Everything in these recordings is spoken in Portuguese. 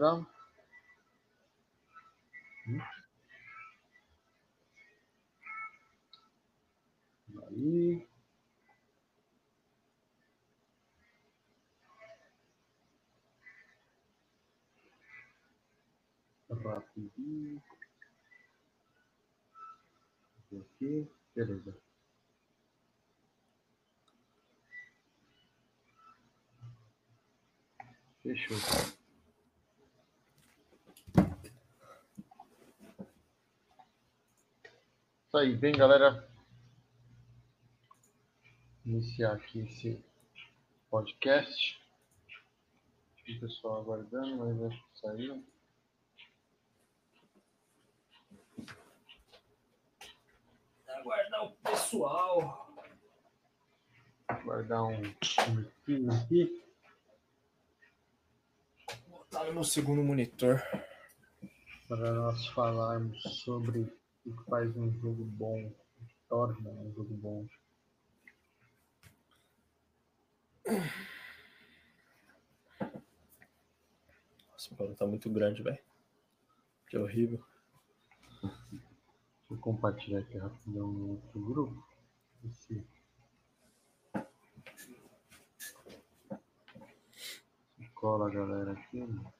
Hum. Aí. Rapidinho. Aqui. Beleza. Fechou. Isso aí, bem galera. Iniciar aqui esse podcast. O pessoal aguardando, mas acho que saiu. Aguardar o pessoal. Guardar um minutinho aqui. Tá no meu segundo monitor. para nós falarmos sobre o que faz um jogo bom, o que torna um jogo bom. Nossa, o bagulho tá muito grande, velho. Que horrível. Deixa eu compartilhar aqui rapidão no outro grupo. Esse... Cola a galera aqui. né?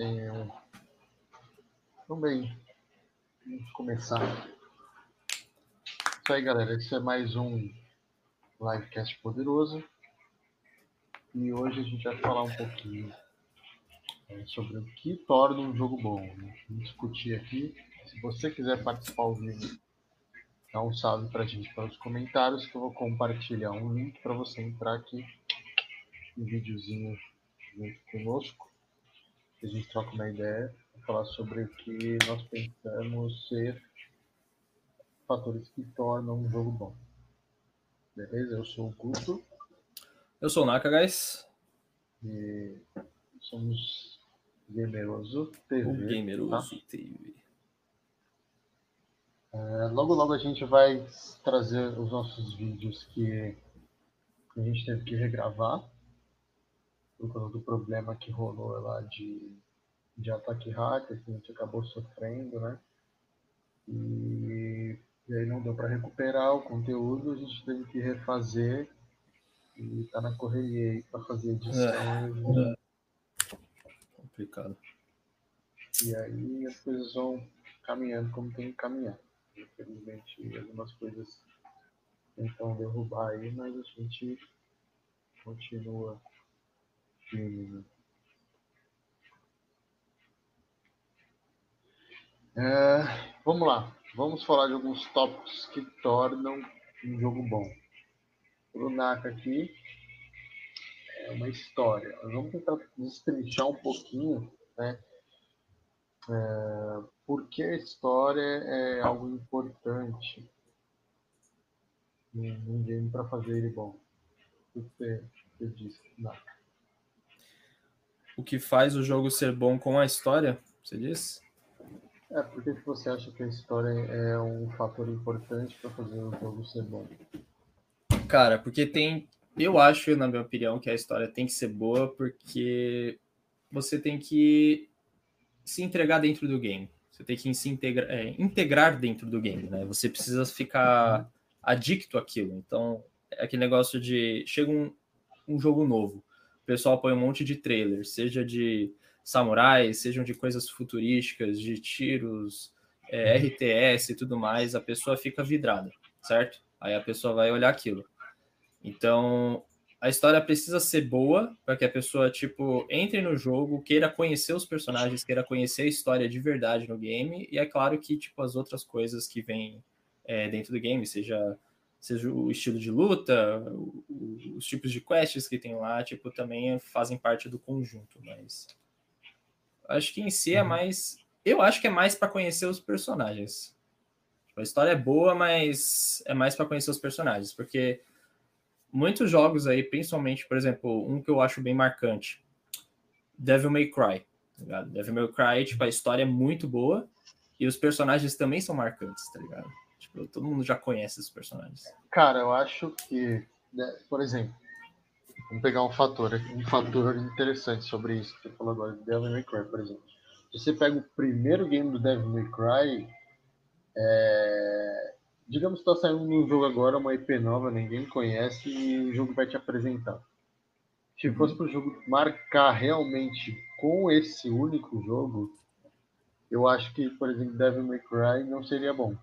Um. Então, bem, vamos começar. Isso aí, galera. Esse é mais um livecast poderoso. E hoje a gente vai falar um pouquinho é, sobre o que torna um jogo bom. Né? Vamos discutir aqui. Se você quiser participar ao vivo, dá um salve pra gente pelos comentários que eu vou compartilhar um link para você entrar aqui. Um videozinho junto conosco. A gente troca uma ideia para falar sobre o que nós pensamos ser fatores que tornam um jogo bom. Beleza? Eu sou o Guto Eu sou o Naka, guys. e somos Gameroso O TV. Gameroso TV. É, logo, logo a gente vai trazer os nossos vídeos que a gente teve que regravar por causa do problema que rolou lá de, de ataque hacker que a gente acabou sofrendo, né? E, e aí não deu para recuperar o conteúdo, a gente teve que refazer e tá na correria aí para fazer edição Complicado. E aí as coisas vão caminhando como tem que caminhar. Infelizmente, algumas coisas tentam derrubar aí, mas a gente continua firme. Né? É, vamos lá, vamos falar de alguns tópicos que tornam um jogo bom. O Naka aqui é uma história. Nós vamos tentar destrinchar um pouquinho, né? É, por que a história é algo importante num game para fazer ele bom? O que você, você disse, Naka? O que faz o jogo ser bom com a história, você disse? É, por que você acha que a história é um fator importante para fazer o jogo ser bom? Cara, porque tem. Eu acho, na minha opinião, que a história tem que ser boa porque você tem que se entregar dentro do game. Você tem que se integra, é, integrar dentro do game, né? Você precisa ficar adicto àquilo. Então, é aquele negócio de. Chega um, um jogo novo, o pessoal põe um monte de trailer, seja de samurais, sejam de coisas futurísticas, de tiros, é, RTS e tudo mais, a pessoa fica vidrada, certo? Aí a pessoa vai olhar aquilo. Então, a história precisa ser boa para que a pessoa, tipo, entre no jogo, queira conhecer os personagens, queira conhecer a história de verdade no game, e é claro que, tipo, as outras coisas que vêm é, dentro do game, seja, seja o estilo de luta, o- o- os tipos de quests que tem lá, tipo, também fazem parte do conjunto, mas acho que em si é Uhum. mais, eu acho que é mais para conhecer os personagens. A história é boa, mas é mais para conhecer os personagens, porque muitos jogos aí, principalmente, por exemplo, um que eu acho bem marcante, Devil May Cry. Tá? Devil May Cry, tipo, a história é muito boa e os personagens também são marcantes, tá ligado? Tipo, todo mundo já conhece esses personagens. Cara, eu acho que, né, por exemplo, vamos pegar um fator, um fator interessante sobre isso que você falou agora, Devil May Cry, por exemplo. Você pega o primeiro game do Devil May Cry, é... digamos que está saindo um jogo agora, uma IP nova, ninguém conhece e o jogo vai te apresentar. Se uhum. fosse para o jogo marcar realmente com esse único jogo, eu acho que, por exemplo, Devil May Cry não seria bom.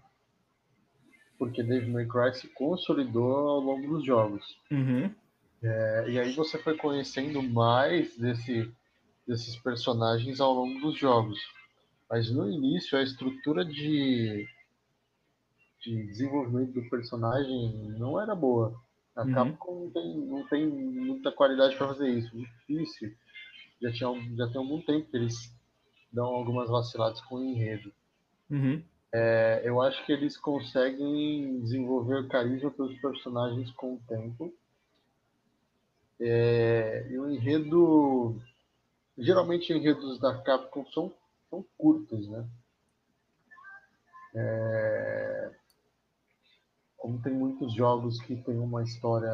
Porque Devil May Cry se consolidou ao longo dos jogos. Uhum. É, e aí você foi conhecendo mais desse, desses personagens ao longo dos jogos. Mas no início, a estrutura de, de desenvolvimento do personagem não era boa. A uhum. Capcom não tem, não tem muita qualidade para fazer isso. Difícil. Já, tinha, já tem algum tempo que eles dão algumas vaciladas com o enredo. Uhum. É, eu acho que eles conseguem desenvolver carisma pelos personagens com o tempo. É, e o enredo. Geralmente, enredos da Capcom são, são curtos, né? É, como tem muitos jogos que tem uma história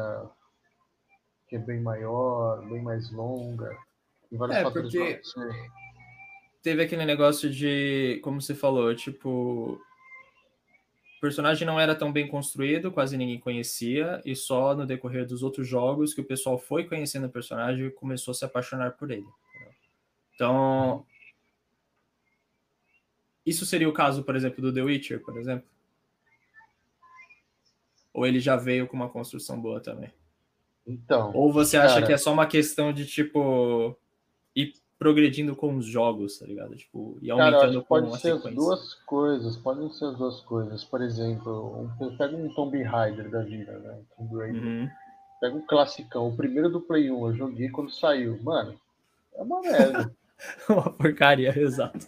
que é bem maior, bem mais longa, tem vários é, fatores porque teve aquele negócio de, como você falou, tipo, o personagem não era tão bem construído, quase ninguém conhecia, e só no decorrer dos outros jogos que o pessoal foi conhecendo o personagem e começou a se apaixonar por ele. Então, isso seria o caso, por exemplo, do The Witcher, por exemplo? Ou ele já veio com uma construção boa também? Então. Ou você acha cara... que é só uma questão de, tipo, ir progredindo com os jogos, tá ligado? Tipo, e aumentando Cara, pode ser as duas coisas, podem ser as duas coisas. Por exemplo, um, pega um Tomb Raider da vida, né? Tomb Raider. Uhum. Pega um classicão, o primeiro do Play 1, eu joguei quando saiu. Mano, é uma merda. uma porcaria, exato.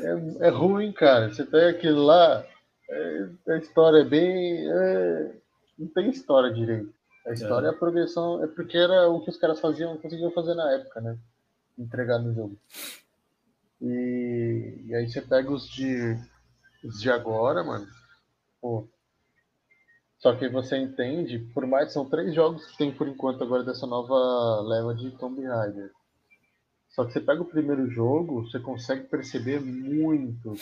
É, é ruim, cara. Você pega aquilo lá, é, a história é bem. É, não tem história direito. A história é. a progressão, é porque era o que os caras faziam, conseguiam fazer na época, né? Entregar no jogo. E, e aí você pega os de, os de agora, mano. Pô. Só que você entende, por mais que são três jogos que tem por enquanto agora dessa nova leva de Tomb Raider. Só que você pega o primeiro jogo, você consegue perceber muito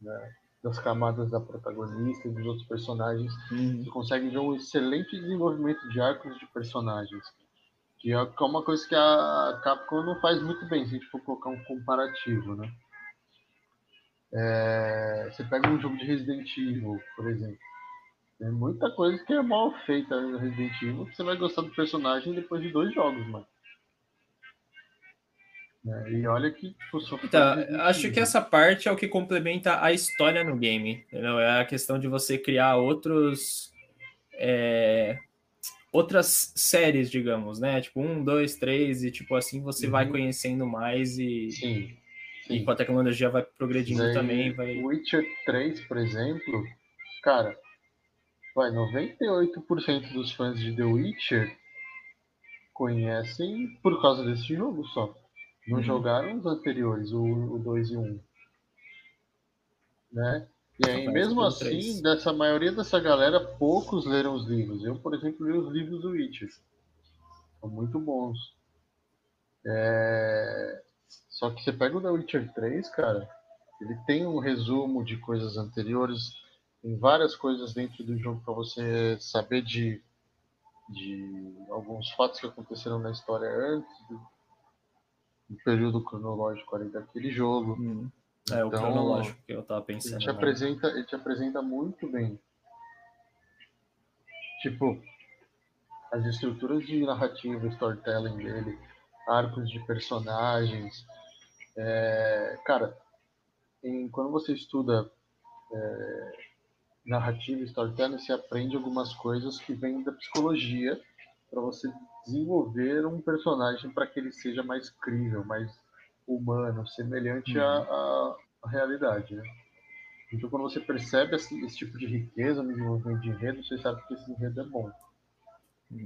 né, das camadas da protagonista e dos outros personagens. Uhum. Você consegue ver um excelente desenvolvimento de arcos de personagens. Que é uma coisa que a Capcom não faz muito bem, se a gente for colocar um comparativo, né? É, você pega um jogo de Resident Evil, por exemplo. Tem muita coisa que é mal feita no Resident Evil que você vai gostar do personagem depois de dois jogos, mano. É, e olha que então, acho que essa parte é o que complementa a história no game. Entendeu? É a questão de você criar outros. É, outras séries, digamos, né? Tipo, um, dois, três, e tipo assim você uhum. vai conhecendo mais e. Sim. Sim. E com a tecnologia vai progredindo Daí, também. Vai... Witcher 3, por exemplo, cara, vai, 98% dos fãs de The Witcher conhecem por causa desse jogo só. Não uhum. jogaram os anteriores, o 2 e 1. Um, né? E aí, mesmo assim, 3. dessa maioria dessa galera, poucos leram os livros. Eu, por exemplo, li os livros do Witcher. São muito bons. É... Só que você pega o The Witcher 3, cara, ele tem um resumo de coisas anteriores, tem várias coisas dentro do jogo para você saber de, de alguns fatos que aconteceram na história antes o período cronológico ali daquele jogo. Hum. É, então, o cronológico que eu tava pensando. Ele te, né? apresenta, ele te apresenta muito bem. Tipo, as estruturas de narrativa, storytelling dele, arcos de personagens. É, cara, em, quando você estuda é, narrativa e storytelling, você aprende algumas coisas que vêm da psicologia para você desenvolver um personagem para que ele seja mais crível, mais humano, semelhante uhum. à, à, realidade, né? Então, quando você percebe esse, esse tipo de riqueza no desenvolvimento de enredo, você sabe que esse enredo é bom.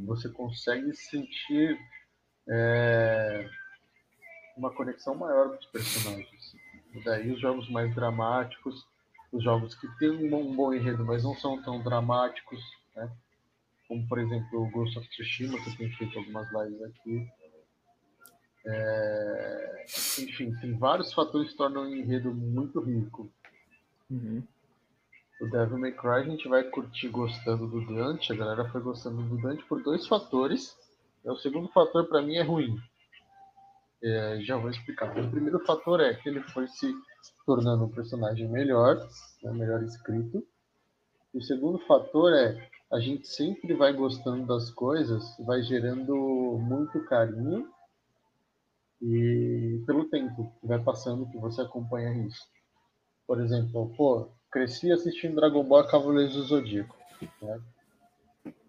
Você consegue sentir é, uma conexão maior com os personagens. E daí, os jogos mais dramáticos, os jogos que têm um bom, um bom enredo, mas não são tão dramáticos, né? Como por exemplo o Ghost of Tsushima, que eu tenho feito algumas lives aqui. É... Enfim, tem vários fatores que tornam o enredo muito rico. Uhum. O Devil May Cry a gente vai curtir gostando do Dante, a galera foi gostando do Dante por dois fatores. É, o segundo fator para mim é ruim. É, já vou explicar. O primeiro fator é que ele foi se tornando um personagem melhor, né, melhor escrito. O segundo fator é a gente sempre vai gostando das coisas, vai gerando muito carinho e pelo tempo que vai passando que você acompanha isso. Por exemplo, pô, cresci assistindo Dragon Ball Cavaleiros do Zodíaco, né?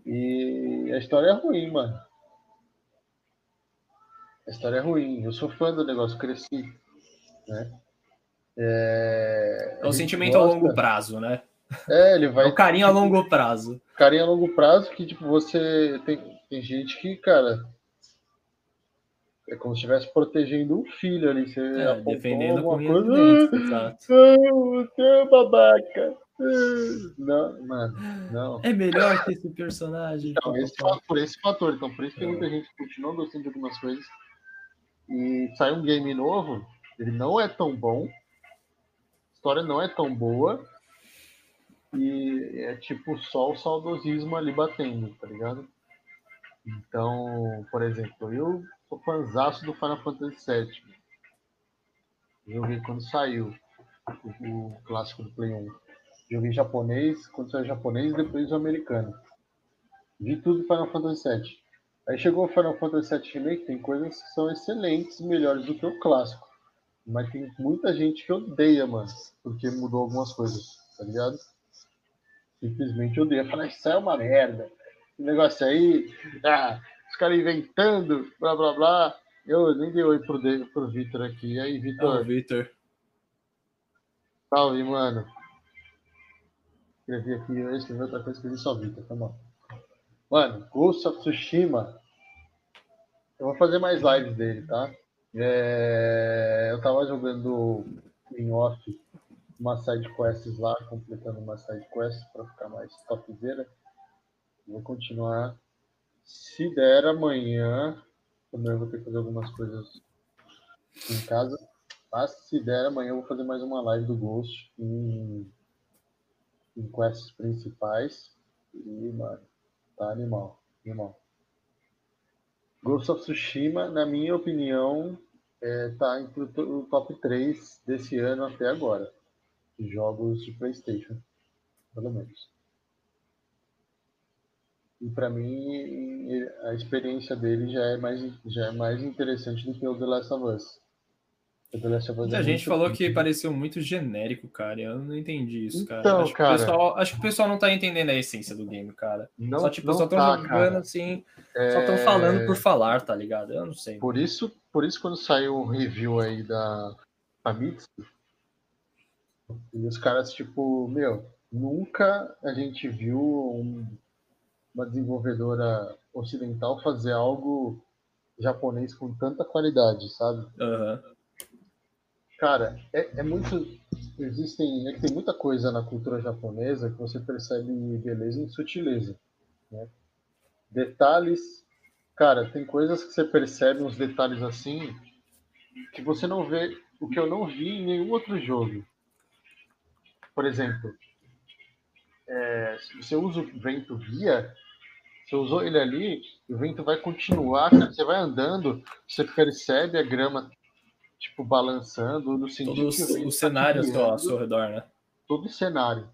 E a história é ruim, mano. A história é ruim. Eu sou fã do negócio, cresci, né? É, é um sentimento gosta... a longo prazo, né? É, ele vai. É o carinho a longo prazo. Carinho a longo prazo que, tipo, você. Tem, tem gente que, cara. É como se estivesse protegendo um filho ali. Você é, defendendo alguma coisa. Dentro, exato. Você é babaca. Não, mano, não. É melhor que esse personagem. Então, esse, por esse fator. Então, por isso que muita gente continua gostando de algumas coisas. E sai um game novo, ele não é tão bom. A história não é tão boa e é tipo só o saudosismo ali batendo, tá ligado? Então, por exemplo, eu sou fãzaço do Final Fantasy VII. Joguei quando saiu o, o clássico do Play 1. Joguei japonês, quando saiu japonês depois o americano. Vi tudo do Final Fantasy VII. Aí chegou o Final Fantasy VII Remake, tem coisas que são excelentes, melhores do que o clássico. Mas tem muita gente que odeia, mano, porque mudou algumas coisas, tá ligado? Simplesmente odeia. Fala, isso é uma merda. Esse negócio aí, ah, os caras inventando, blá blá blá. Eu nem dei oi pro, pro Vitor aqui. E aí, Vitor? Vitor. Salve, mano. Escrevi aqui, eu escrevi outra coisa, escrevi só Vitor, tá bom. Mano, Ghost of Tsushima. Eu vou fazer mais lives dele, tá? É... Eu tava jogando em off uma side quests lá, completando uma side quest para ficar mais topzera. Vou continuar. Se der amanhã, também vou ter que fazer algumas coisas em casa. Mas se der amanhã, eu vou fazer mais uma live do Ghost em, em quests principais. E, mano, tá animal, animal. Ghost of Tsushima, na minha opinião, é, tá entre o top 3 desse ano até agora jogos de PlayStation, pelo menos. E para mim a experiência dele já é mais já é mais interessante do que o The Last of Us. The Last of Us a é gente falou que pareceu muito genérico, cara. Eu não entendi isso, cara. Então, acho, cara, que pessoal, acho que o pessoal não tá entendendo a essência do game, cara. Não, só tipo, não só estão tá, jogando cara. assim, é... só estão falando por falar, tá ligado? Eu não sei. Por isso, por isso quando saiu o review aí da Famitsu, e os caras, tipo, meu, nunca a gente viu um, uma desenvolvedora ocidental fazer algo japonês com tanta qualidade, sabe? Uhum. Cara, é, é, muito. Existem. É que tem muita coisa na cultura japonesa que você percebe beleza e sutileza. Né? Detalhes. Cara, tem coisas que você percebe, uns detalhes assim, que você não vê. O que eu não vi em nenhum outro jogo. Por exemplo, é, se você usa o vento guia, você usou ele ali, o vento vai continuar, você vai andando, você percebe a grama tipo balançando no sentido Todo o, o tá cenário tá ao seu redor, né? Todo o cenário.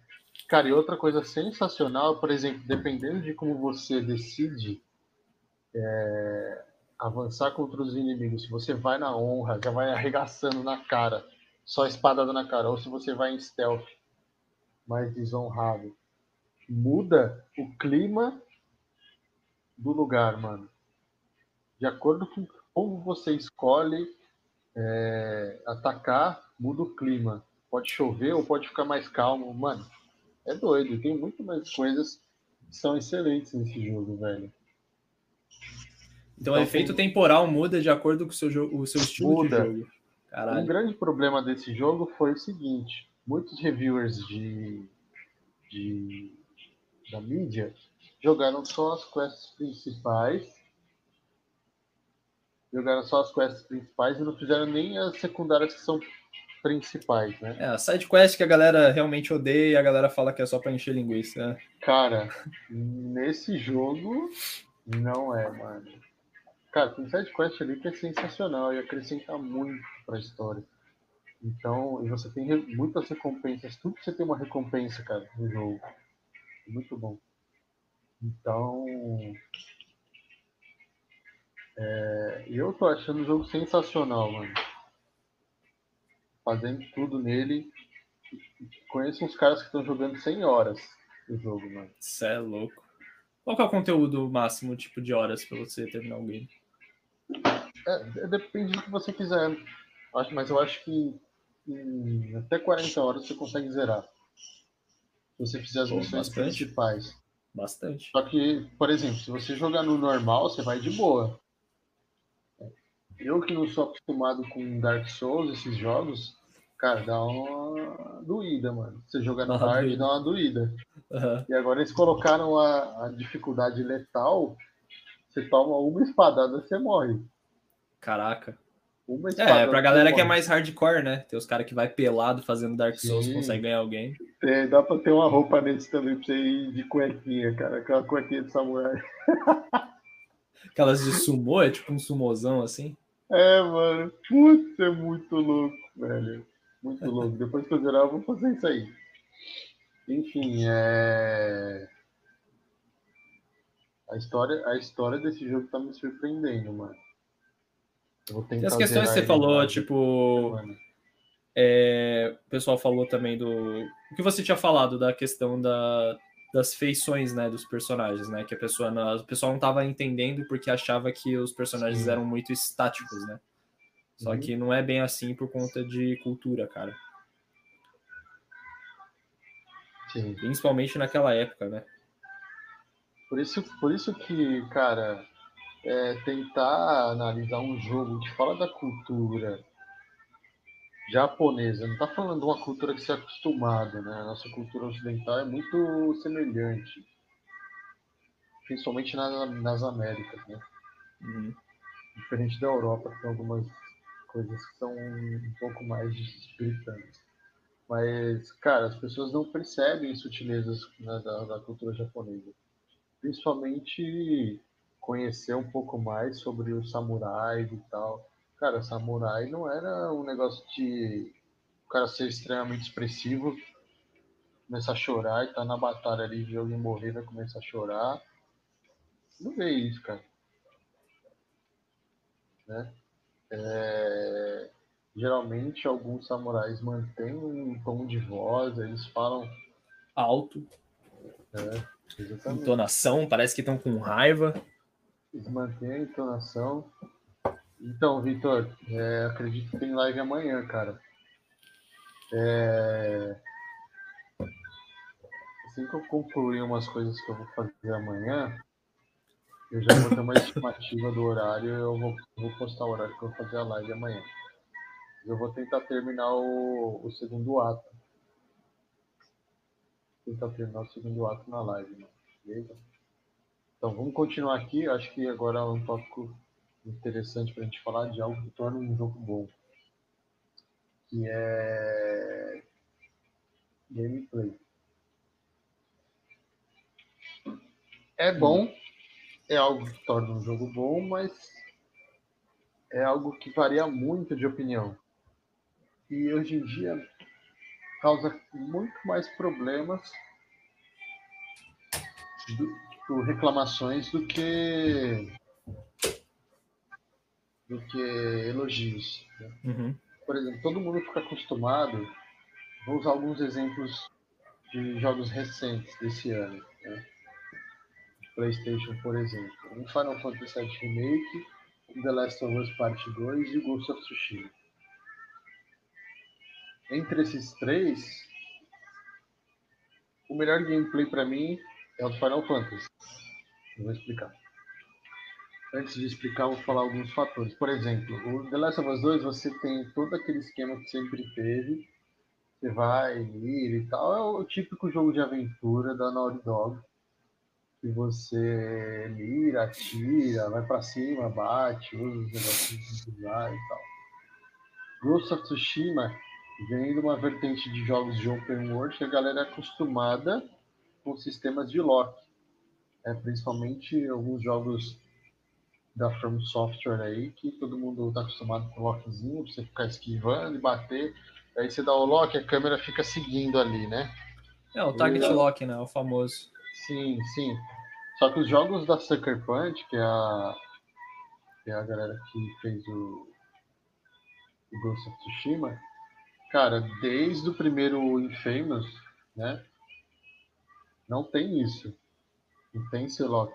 Cara, e outra coisa sensacional, por exemplo, dependendo de como você decide é, avançar contra os inimigos, se você vai na honra, já vai arregaçando na cara, só espadada na cara, ou se você vai em stealth, mais desonrado. Muda o clima do lugar, mano. De acordo com como você escolhe é, atacar, muda o clima. pode chover ou pode ficar mais calmo. Mano, é doido. Tem muito mais coisas que são excelentes nesse jogo, velho. Então, o efeito tem... temporal muda de acordo com o seu, jogo, o seu estilo muda. de jogo. Caralho. Um grande problema desse jogo foi o seguinte: muitos reviewers de, de da mídia jogaram só as quests principais. Jogaram só as quests principais e não fizeram nem as secundárias que são principais, né? É, a side quest que a galera realmente odeia e a galera fala que é só pra encher linguiça, né? Cara, nesse jogo não é, mano. Cara, tem side quest ali que é sensacional e acrescenta muito pra história. Então, e você tem muitas recompensas. Tudo que você tem uma recompensa, cara, no jogo. Muito bom. Então. É, eu tô achando o jogo sensacional, mano. Fazendo tudo nele. Conheço uns caras que estão jogando 100 horas o jogo, mano. Isso é louco. Qual que é o conteúdo máximo, tipo, de horas para você terminar o game? É, depende do que você quiser. Acho, mas eu acho que em até 40 horas você consegue zerar. Se você fizer as Pô, missões bastante. principais. Bastante. Só que, por exemplo, se você jogar no normal, você vai de boa. Eu que não sou acostumado com Dark Souls, esses jogos, cara, dá uma doída, mano. Você jogar no hard, dá uma doída. Uhum. E agora eles colocaram a, a dificuldade letal. Você toma uma espadada, você morre. Caraca. Uma é, pra galera que é mais hardcore, né? Tem os caras que vai pelado fazendo Dark Souls, Sim. consegue ganhar alguém. É, dá pra ter uma roupa nesse também pra você ir de cuequinha, cara. Aquela cuequinha de samurai. Aquelas de sumô, é tipo um sumozão assim? É, mano. Putz, é muito louco, velho. Muito louco. Depois que eu zerar, eu vou fazer isso aí. Enfim, é. A história, a história desse jogo tá me surpreendendo, mano. Tem as questões que você falou, tipo. É, o pessoal falou também do. O que você tinha falado da questão da, das feições né, dos personagens, né? Que a pessoa não, o pessoal não estava entendendo porque achava que os personagens Sim. eram muito estáticos, né? Só uhum. que não é bem assim por conta de cultura, cara. Sim. Principalmente naquela época, né? Por isso, por isso que, cara, é, tentar analisar um jogo que fala da cultura japonesa, não está falando de uma cultura que se é acostumado, né? A nossa cultura ocidental é muito semelhante, principalmente nas, nas Américas, né? Uhum. Diferente da Europa, que tem algumas coisas que são um pouco mais gritantes. Mas, cara, as pessoas não percebem sutilezas né, da, da cultura japonesa. Principalmente conhecer um pouco mais sobre os samurais e tal. Cara, samurai não era um negócio de o cara ser extremamente expressivo, começar a chorar e tá na batalha ali, ver alguém morrer, vai começar a chorar. Não vê isso, cara. Né? É... Geralmente alguns samurais mantêm um tom de voz, eles falam alto. É, exatamente. Entonação, parece que estão com raiva. Mantêm a entonação. Então, Vitor, é, acredito que tem live amanhã, cara. É... Assim que eu concluir umas coisas que eu vou fazer amanhã, eu já vou ter uma estimativa do horário eu vou, vou postar o horário que eu vou fazer a live amanhã. Eu vou tentar terminar o, o segundo ato. Tentar terminar o segundo ato na live, beleza? Então vamos continuar aqui. Acho que agora é um tópico interessante para a gente falar de algo que torna um jogo bom, que é gameplay. É bom, é algo que torna um jogo bom, mas é algo que varia muito de opinião. E hoje em dia causa muito mais problemas do, por reclamações do que do que elogios. Né? Uhum. Por exemplo, todo mundo fica acostumado. Vou usar alguns exemplos de jogos recentes desse ano. Né? PlayStation, por exemplo. Um Final Fantasy VII Remake, The Last of Us Part 2 e Ghost of Tsushima. entre esses três, o melhor gameplay para mim é o Final Fantasy. Eu vou explicar. Antes de explicar, vou falar alguns fatores. Por exemplo, o The Last of Us 2, você tem todo aquele esquema que sempre teve. Você vai, mira e tal. É o típico jogo de aventura da Naughty Dog. Que você mira, atira, vai para cima, bate, usa os negocinhos de usar e tal. Ghost of Tsushima vem de uma vertente de jogos de open world que a galera é acostumada com sistemas de lock. É, principalmente alguns jogos da From Software aí, que todo mundo está acostumado com o lockzinho, pra você ficar esquivando e bater. Aí você dá o lock, a câmera fica seguindo ali, né? É, o target e, lock, né? O famoso. Sim, sim. Só que os jogos da Sucker Punch, que é a, que é a galera que fez o, o Ghost of Tsushima, cara, desde o primeiro Infamous, né? Não tem isso. Esse lock.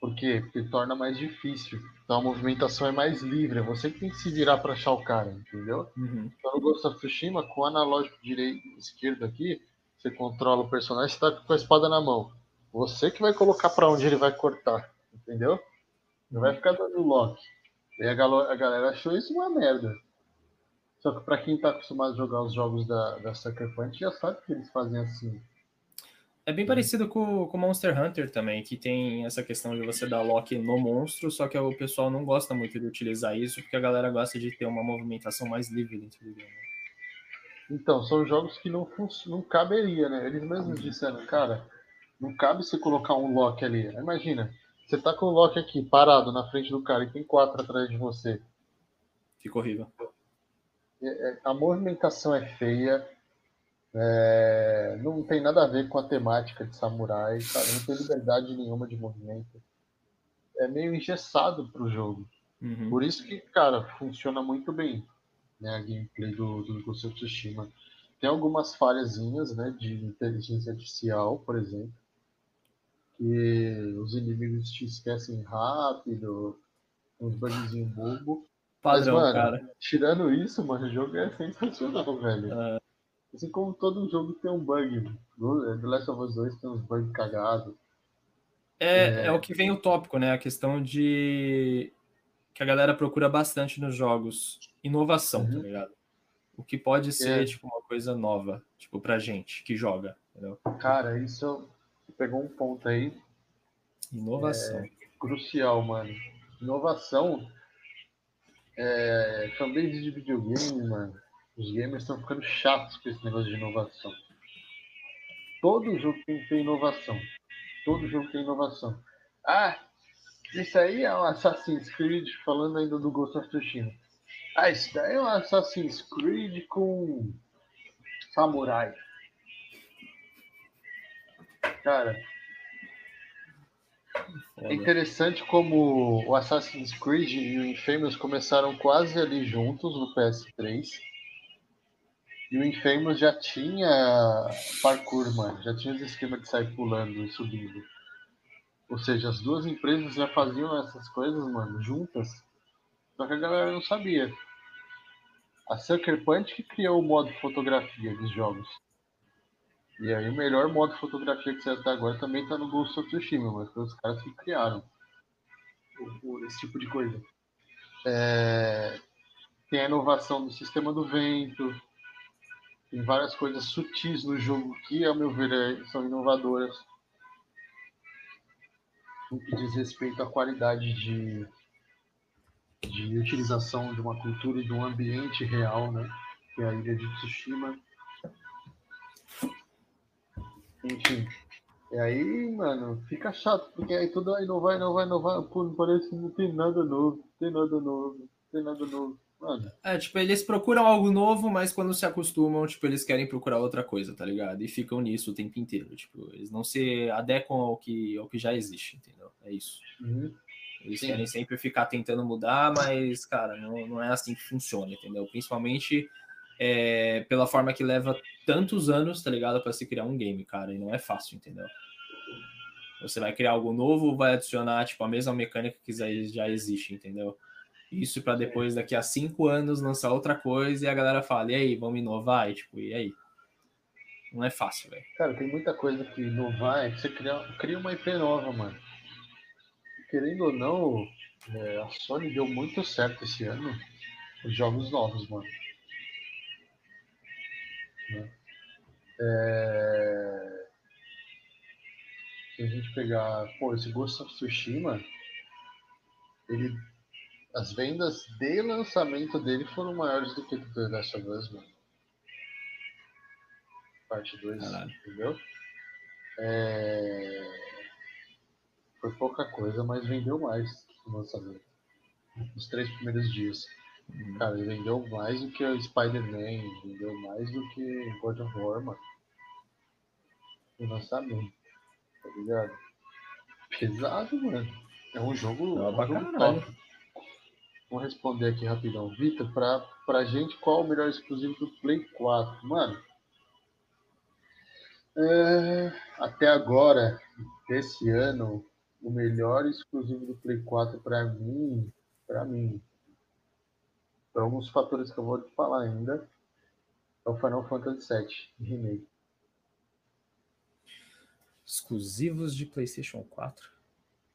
Por quê? Porque torna mais difícil. Então a movimentação é mais livre. É você que tem que se virar para achar o cara, entendeu? Uhum. Então no Ghost of Tsushima, com o analógico direito e esquerdo aqui, você controla o personagem, você tá com a espada na mão. Você que vai colocar para onde ele vai cortar, entendeu? Não vai ficar dando lock. E a galera, a galera achou isso uma merda. Só que para quem tá acostumado a jogar os jogos da, da Sucker Punch, já sabe que eles fazem assim. É bem parecido com o Monster Hunter também, que tem essa questão de você dar lock no monstro, só que o pessoal não gosta muito de utilizar isso, porque a galera gosta de ter uma movimentação mais livre dentro do game. Então, são jogos que não, não caberia, né? Eles mesmos disseram, cara, não cabe você colocar um lock ali. Imagina, você tá com o lock aqui, parado na frente do cara, e tem quatro atrás de você. Fica horrível. É, é, a movimentação é feia, é, não tem nada a ver com a temática de samurai, não tem liberdade nenhuma de movimento. É meio engessado para o jogo. Uhum. Por isso que, cara, funciona muito bem né, a gameplay do, do Ghost of Tsushima. Tem algumas falhazinhas né, de inteligência artificial, por exemplo, que os inimigos te esquecem rápido, uns bugzinhos bobo. Padrão, Mas, mano, cara. tirando isso, mano, o jogo é sensacional, velho. Uh... Assim como todo jogo tem um bug. The Last of Us 2 tem uns bugs cagados. É, é... é o que vem o tópico, né? A questão de que a galera procura bastante nos jogos. Inovação, tá uhum. tá ligado? O que pode ser, é. tipo, uma coisa nova, tipo, pra gente que joga, entendeu? Cara, isso pegou um ponto aí. Inovação. É, crucial, mano. Inovação. É, fanbase de videogame, mano os gamers estão ficando chatos com esse negócio de inovação. Todo jogo tem que ter inovação. Todo jogo tem inovação. Ah, isso aí é um Assassin's Creed, falando ainda do Ghost of Tsushima. Ah, isso daí é um Assassin's Creed com samurai. Cara, é interessante como o Assassin's Creed e o Infamous começaram quase ali juntos no PS3 e o Infamous já tinha parkour, mano. Já tinha esse esquema de sair pulando e subindo. Ou seja, as duas empresas já faziam essas coisas, mano, juntas. Só que a galera não sabia. A Sucker Punch que criou o modo fotografia dos jogos. E aí o melhor modo fotografia que você até agora também tá no Ghost of Tsushima, mas foi os caras que criaram esse tipo de coisa. É... Tem a inovação do sistema do vento, tem várias coisas sutis no jogo que, ao meu ver, é, são inovadoras. No que diz respeito à qualidade de, de utilização de uma cultura e de um ambiente real, né? Que é a ilha de Tsushima. Enfim. E aí, mano, fica chato, porque aí tudo vai inovar, inovar, inovar. Pô, parece que não tem nada novo, tem nada novo, tem nada novo. Mano. É, tipo, eles procuram algo novo, mas quando se acostumam, tipo, eles querem procurar outra coisa, tá ligado? E ficam nisso o tempo inteiro. Tipo, eles não se adequam ao que, ao que já existe, entendeu? É isso. Uhum. Eles Sim. querem sempre ficar tentando mudar, mas, cara, não, não é assim que funciona, entendeu? Principalmente é, pela forma que leva tantos anos, tá ligado? para se criar um game, cara. E não é fácil, entendeu? Você vai criar algo novo, vai adicionar, tipo, a mesma mecânica que já existe, entendeu? Isso para depois, daqui a cinco anos, lançar outra coisa e a galera fala, e aí, vamos inovar? E, tipo, e aí? Não é fácil, velho. Cara, tem muita coisa que inovar é que você cria, cria uma IP nova, mano. Querendo ou não, é, a Sony deu muito certo esse ano os jogos novos, mano. É... Se a gente pegar, pô, esse Ghost of Tsushima, ele as vendas de lançamento dele foram maiores do que do The Last of Us, mano. Parte 2, entendeu? É... Foi pouca coisa, mas vendeu mais no lançamento. Nos três primeiros dias. Uhum. Cara, ele vendeu mais do que o Spider-Man, vendeu mais do que God of War, mano. No lançamento, tá ligado? Pesado, mano. É um jogo, é um jogo top. Vou responder aqui rapidão. Vitor, pra, pra gente, qual o melhor exclusivo do Play 4? Mano, é, até agora, desse ano, o melhor exclusivo do Play 4 para mim, para mim, por alguns fatores que eu vou te falar ainda, é o Final Fantasy VII Remake. Exclusivos de PlayStation 4?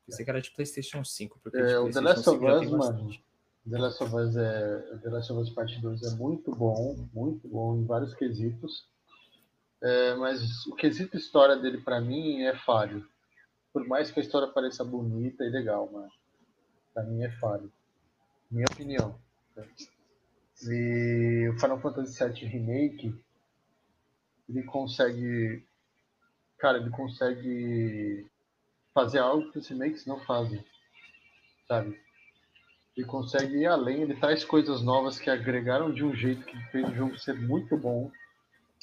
Pensei que era de PlayStation 5. Porque é, o The Last of Us, mano. The Last of Us é The Last of Us Part 2 é muito bom, muito bom em vários quesitos. É, mas o quesito história dele para mim é falho. Por mais que a história pareça bonita e legal, mano. Pra mim é falho. Minha opinião. E o Final Fantasy VII Remake ele consegue. Cara, ele consegue fazer algo que os remakes não fazem. Sabe? Ele consegue ir além, ele traz coisas novas que agregaram de um jeito que fez o jogo ser muito bom.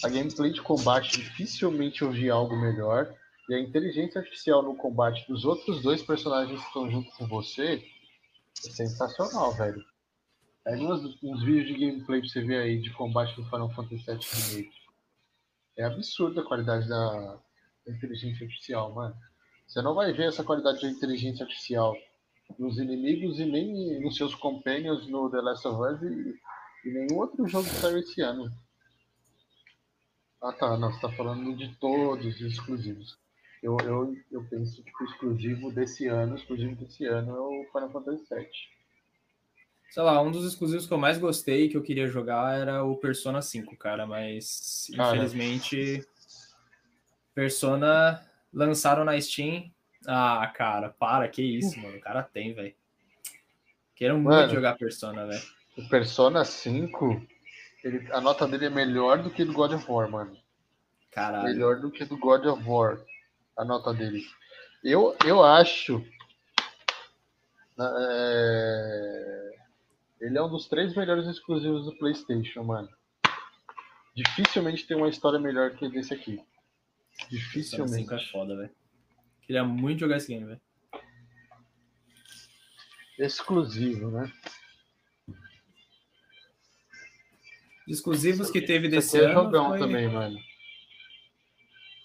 A gameplay de combate dificilmente eu vi algo melhor. E a inteligência artificial no combate dos outros dois personagens que estão junto com você é sensacional, velho. Pega uns, uns vídeos de gameplay pra você ver aí de combate do Final Fantasy VII Remake. É absurda a qualidade da, da inteligência artificial, mano. Você não vai ver essa qualidade de inteligência artificial nos inimigos e nem nos seus companions no The Last of Us e, e nenhum outro jogo que saiu esse ano. Ah tá, não, você tá falando de todos os exclusivos. Eu, eu, eu penso que o exclusivo desse ano, exclusivo desse ano é o Final Fantasy VII. Sei lá, um dos exclusivos que eu mais gostei que eu queria jogar era o Persona 5, cara, mas cara. infelizmente Persona lançaram na Steam ah, cara, para, que isso, mano. O cara tem, velho. Quero muito mano, jogar Persona, velho. O Persona 5, ele, a nota dele é melhor do que do God of War, mano. Caralho. Melhor do que do God of War, a nota dele. Eu, eu acho. É, ele é um dos três melhores exclusivos do PlayStation, mano. Dificilmente tem uma história melhor que desse aqui. Dificilmente. 5 é foda, velho. Queria muito jogar esse game, velho. Exclusivo, né? Exclusivos que teve desse é ano. jogão foi... também, mano.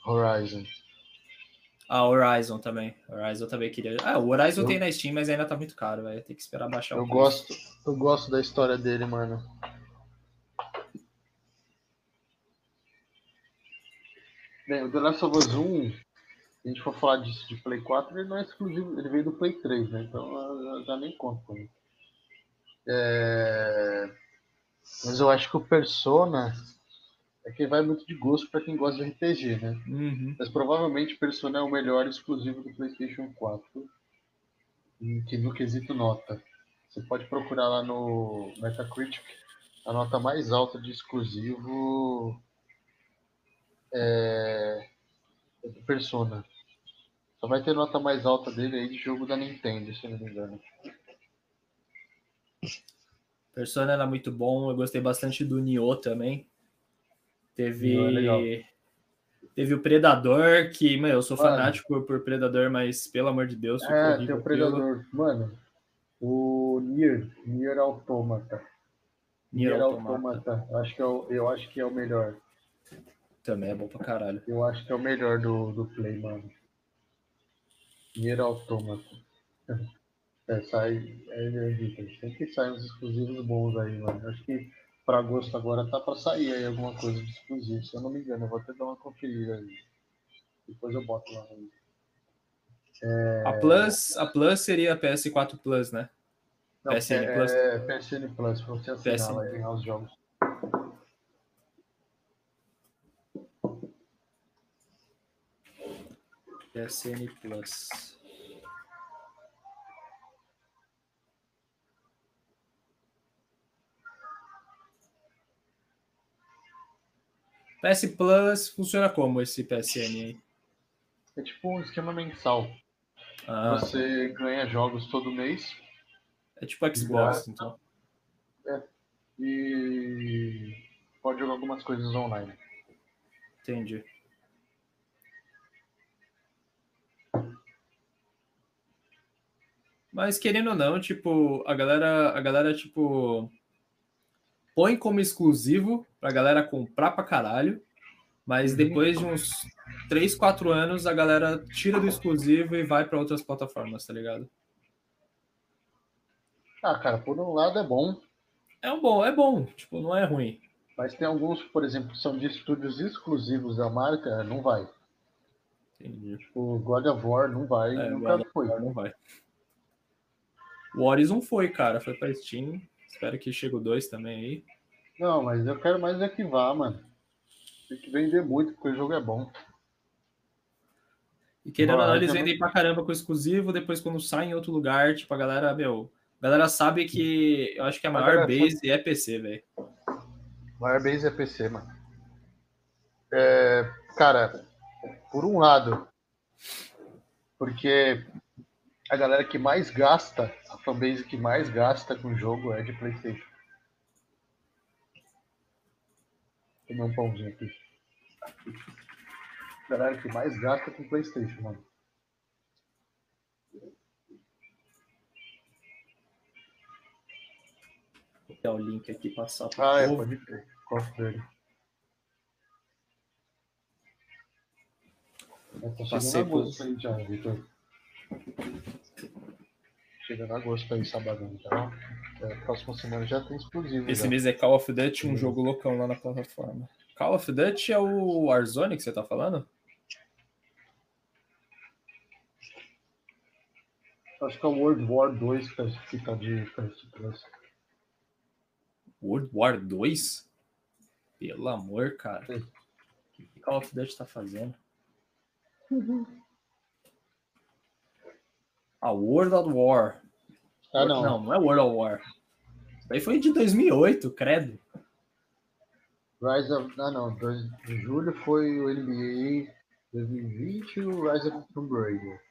Horizon. Ah, Horizon também. Horizon também queria. Ah, o Horizon eu... tem na Steam, mas ainda tá muito caro, velho. Tem que esperar baixar eu gosto, Eu gosto da história dele, mano. Bem, o The Last of Us 1 a gente for falar disso de Play 4, ele não é exclusivo, ele veio do Play 3, né? Então eu já nem conto com ele. É... Mas eu acho que o Persona é que vai muito de gosto para quem gosta de RPG, né? Uhum. Mas provavelmente Persona é o melhor exclusivo do PlayStation 4 que no quesito nota. Você pode procurar lá no Metacritic a nota mais alta de exclusivo é é do Persona. Só vai ter nota mais alta dele aí de jogo da Nintendo, se eu não me engano. Persona era muito bom, eu gostei bastante do Nioh também. Teve. É Teve o Predador, que, meu, eu sou Mano. fanático por, por, Predador, mas pelo amor de Deus. É, tem o Predador. Mano, o Nier, Nier Automata. Nier, Nier Automata. Automata. Acho que é o, eu acho que é o melhor. Também é bom pra caralho. Eu acho que é o melhor do, do Play, mano. Nier Automata. É, sai. É, é, sempre sai uns exclusivos bons aí, mano. Acho que pra agosto agora tá pra sair aí alguma coisa de exclusivo, se eu não me engano. Eu vou até dar uma conferida aí. Depois eu boto lá. É... A Plus, a Plus seria a PS4 Plus, né? Não, PSN é, Plus. É, PSN Plus, pra você assinar PSN. lá e ganhar os jogos. PSN Plus. PS Plus funciona como esse PSN aí? É tipo um esquema mensal. Ah. Você ganha jogos todo mês. É tipo Xbox, então. É. E pode jogar algumas coisas online. Entendi. Mas querendo ou não, tipo, a galera, a galera tipo põe como exclusivo pra galera comprar pra caralho, mas uhum. depois de uns 3, 4 anos a galera tira do exclusivo e vai para outras plataformas, tá ligado? Ah, cara, por um lado é bom. É um bom, é bom, tipo, não é ruim. Mas tem alguns, por exemplo, que são de estúdios exclusivos da marca, não vai. Entendi. Tipo, God of War não vai, é, nunca God foi. Não vai. O Horizon foi, cara. Foi pra Steam. Espero que chegue o 2 também aí. Não, mas eu quero mais é que vá, mano. Tem que vender muito, porque o jogo é bom. E querendo ou não, eles vendem pra caramba com exclusivo, depois quando sai em outro lugar, tipo, a galera, meu, a galera sabe que eu acho que a maior a base é PC, velho. Maior base é PC, mano. É, cara, por um lado, porque a galera que mais gasta, a fanbase que mais gasta com o jogo é de Playstation. Vou tomar um pãozinho aqui. A galera que mais gasta com Playstation, mano. Vou pegar o link aqui passar pro Ah, é, pode crer. Gosto dele. Passei por... aí já, Vitor. Chegando agosto aí, sabadão. Então, é, próxima semana já tem exclusivo. Esse já. mês é Call of Duty, um jogo loucão lá na plataforma. Call of Duty é o Warzone que você tá falando? Acho que é o World War 2 que tá de First Plus. World War 2? Pelo amor, cara. O que Call of Duty tá fazendo? Uhum. A World of War. Ah, não. Não, não é World of War. Isso aí foi de 2008, credo. Rise of. Ah, não. Em julho foi o NBA 2020 e o Rise of Tomb Raider.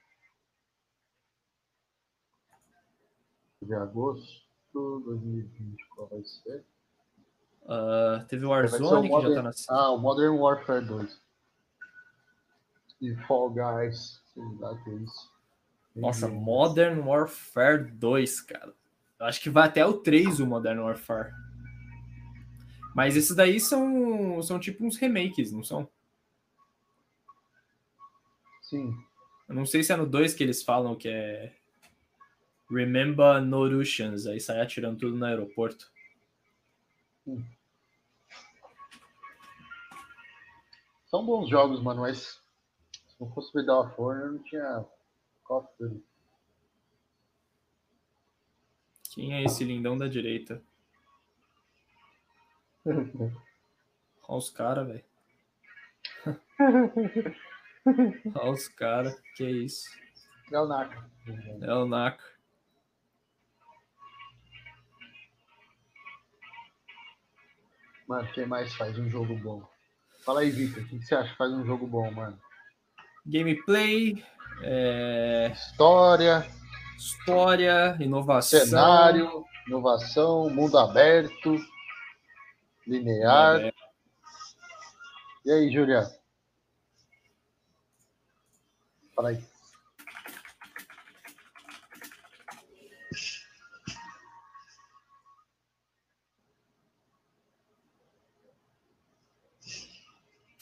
De agosto 2020, qual vai ser? Uh, teve o Warzone, o Modern... que já tá na. Ah, o Modern Warfare 2. E Fall Guys, sei lá que é isso. Nossa, Modern Warfare 2, cara. Eu acho que vai até o 3 o Modern Warfare. Mas esses daí são, são tipo uns remakes, não são? Sim. Eu não sei se é no 2 que eles falam que é Remember No Russians, aí sai atirando tudo no aeroporto. Hum. São bons jogos, mano, mas se não fosse Medal of Honor, eu não tinha quem é esse lindão da direita? Olha os caras, velho. Olha os caras. Que é isso? É o Naka. É o Naka. Mano, quem mais faz um jogo bom? Fala aí, Victor. O que você acha que faz um jogo bom, mano? Gameplay, é... História. História, inovação. Cenário, inovação, mundo aberto, linear. E aí, Juliano? Fala aí.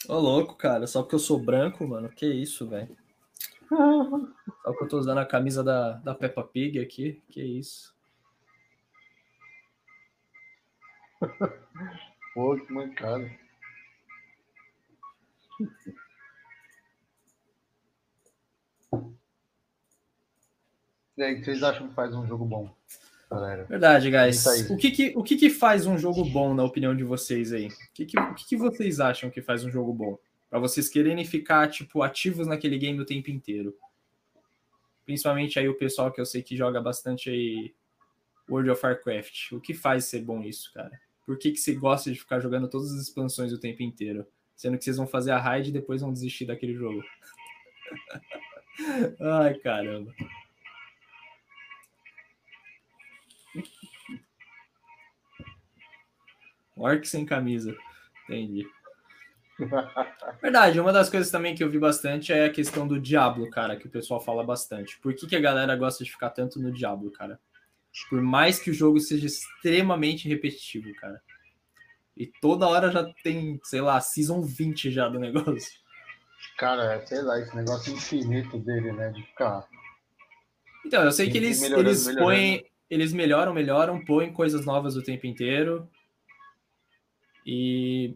Ô, louco, cara. Só porque eu sou branco, mano. Que isso, velho. Só que eu tô usando a camisa da, da Peppa Pig aqui. Que isso. Pô, que mancada. E aí, o que vocês acham que faz um jogo bom, galera? Verdade, guys. O, que, que, o que, que faz um jogo bom, na opinião de vocês aí? O que, que, o que, que vocês acham que faz um jogo bom? Para vocês quererem ficar, tipo, ativos naquele game o tempo inteiro. Principalmente aí o pessoal que eu sei que joga bastante aí World of Warcraft. O que faz ser bom isso, cara? Por que, que você gosta de ficar jogando todas as expansões o tempo inteiro? Sendo que vocês vão fazer a raid e depois vão desistir daquele jogo. Ai, caramba. Orc sem camisa. Entendi. Verdade, uma das coisas também que eu vi bastante é a questão do Diablo, cara, que o pessoal fala bastante. Por que, que a galera gosta de ficar tanto no Diablo, cara? Por mais que o jogo seja extremamente repetitivo, cara. E toda hora já tem, sei lá, Season 20 já do negócio. Cara, sei lá, esse negócio infinito dele, né? De ficar. Então, eu sei que eles, eles põem eles melhoram, melhoram, põem coisas novas o tempo inteiro. E.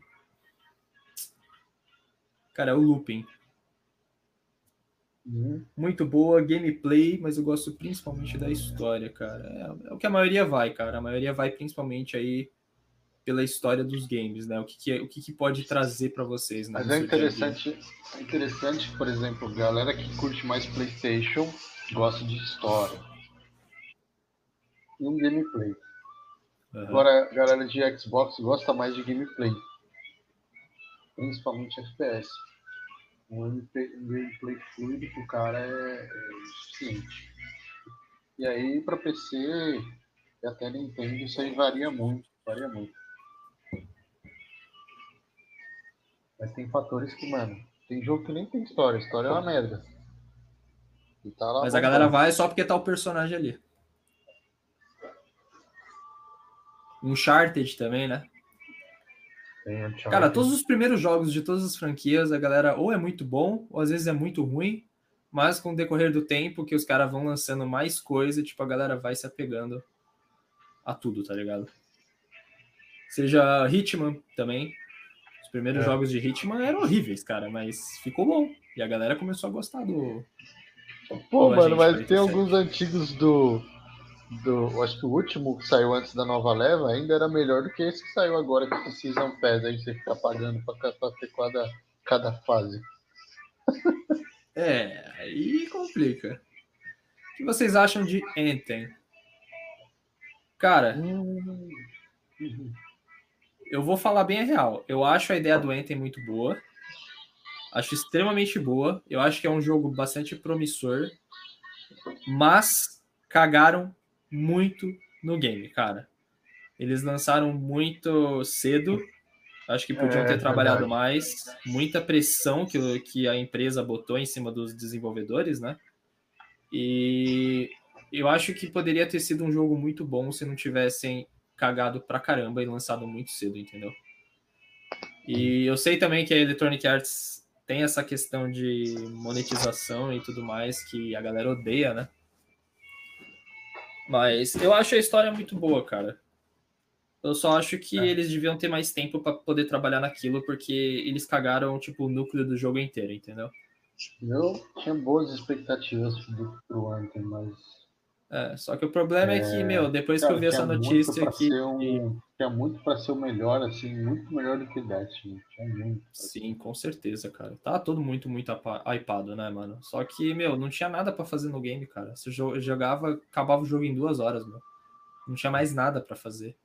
Cara, é o looping. Uhum. Muito boa gameplay, mas eu gosto principalmente da história, cara. É, é, o que a maioria vai, cara. A maioria vai principalmente aí pela história dos games, né? O que, que é, o que, que pode trazer para vocês, né? Mas é interessante, é interessante, por exemplo, galera que curte mais PlayStation gosta de história e um gameplay. Uhum. Agora, a galera de Xbox gosta mais de gameplay, principalmente FPS. Um, um gameplay fluido pro cara é, é suficiente. E aí, para PC e até Nintendo, isso aí varia muito. Varia muito. Mas tem fatores que, mano, tem jogo que nem tem história. História é uma merda. Tá Mas a galera vai só porque tá o personagem ali. Uncharted também, né? Cara, todos os primeiros jogos de todas as franquias, a galera ou é muito bom, ou às vezes é muito ruim, mas com o decorrer do tempo que os caras vão lançando mais coisa, tipo, a galera vai se apegando a tudo, tá ligado? Seja Hitman também. Os primeiros é. jogos de Hitman eram horríveis, cara, mas ficou bom. E a galera começou a gostar do. Pô, do mano, mas tem alguns antigos do do. Acho que o último que saiu antes da nova leva ainda era melhor do que esse que saiu agora, que é Season Pass, aí você fica pagando pra ter cada, cada fase. É, aí complica. O que vocês acham de Anthem? Cara, uhum. eu vou falar bem a real. Eu acho a ideia do Anthem muito boa. Acho extremamente boa. Eu acho que é um jogo bastante promissor. Mas cagaram muito no game, cara. Eles lançaram muito cedo. Acho que podiam é, ter trabalhado verdade. mais. Muita pressão que, que a empresa botou em cima dos desenvolvedores, né? E eu acho que poderia ter sido um jogo muito bom se não tivessem cagado pra caramba e lançado muito cedo, entendeu? E eu sei também que a Electronic Arts tem essa questão de monetização e tudo mais que a galera odeia, né? Mas eu acho a história muito boa, cara. Eu só acho que é. eles deviam ter mais tempo para poder trabalhar naquilo, porque eles cagaram, tipo, o núcleo do jogo inteiro, entendeu? Eu tinha boas expectativas do, pro Anthem, mas é, só que o problema é, é que, meu, depois cara, que eu vi essa notícia aqui. Um, tinha muito para ser o melhor, assim, muito melhor do que Destiny. Tinha muito. Sim, com certeza, cara. Tá todo muito, muito hypado, né, mano? Só que, meu, não tinha nada para fazer no game, cara. Você jogava, acabava o jogo em duas horas, meu. Não tinha mais nada para fazer.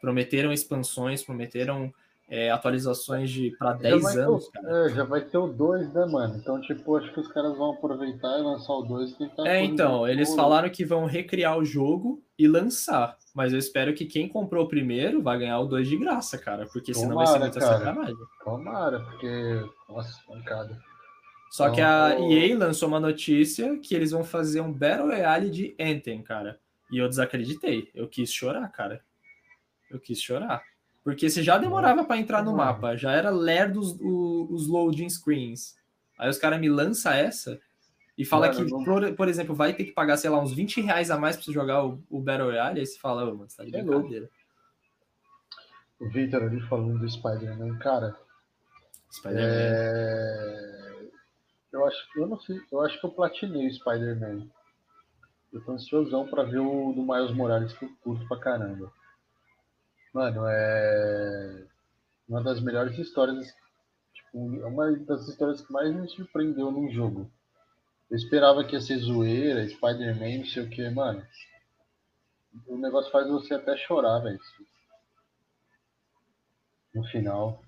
Prometeram expansões, prometeram é, atualizações de para 10 anos. O, é, já vai ter o 2, né, mano? Então, tipo, acho que os caras vão aproveitar e lançar o 2 e tentar. É, então, eles falaram que vão recriar o jogo e lançar. Mas eu espero que quem comprou o primeiro vai ganhar o 2 de graça, cara. Porque Tomara, senão vai ser muita cara. sacanagem. Tomara, porque. Nossa, pancada. Só então, que a EA lançou uma notícia que eles vão fazer um Battle Royale de Anthem, cara. E eu desacreditei. Eu quis chorar, cara. Eu quis chorar. Porque você já demorava para entrar no mapa, já era lerdo os, os loading screens. Aí os caras me lançam essa, e fala Mano, que, não- por, por exemplo, vai ter que pagar, sei lá, uns 20 reais a mais pra você jogar o, o Battle Royale, aí você fala, ô, mano, você tá de É brincadeira. O Victor ali falando do Spider-Man, cara, Spider-Man. é... eu acho, eu não sei, eu acho que eu platinei o Spider-Man. Eu tô ansiosão pra ver o do Miles Morales que eu curto pra caramba. Mano, é uma das melhores histórias, tipo, é uma das histórias que mais me surpreendeu num jogo. Eu esperava que ia ser zoeira, Spider-Man, não sei o que, mano. O negócio faz você até chorar, velho. No final.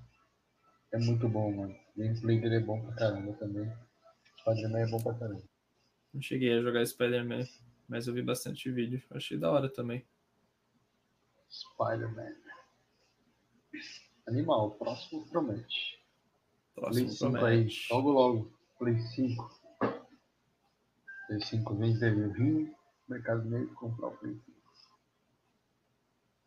É muito bom, mano. Gameplay dele é bom pra caramba também. Spider-Man é bom pra caramba. Não cheguei a jogar Spider-Man, mas eu vi bastante vídeo. Achei da hora também. Spider-Man. Animal, o próximo promete. Play Próximo 5 aí, promete. logo logo. Play 5. Play 5 vem eu vim no Mercado Negro comprar o Play 5.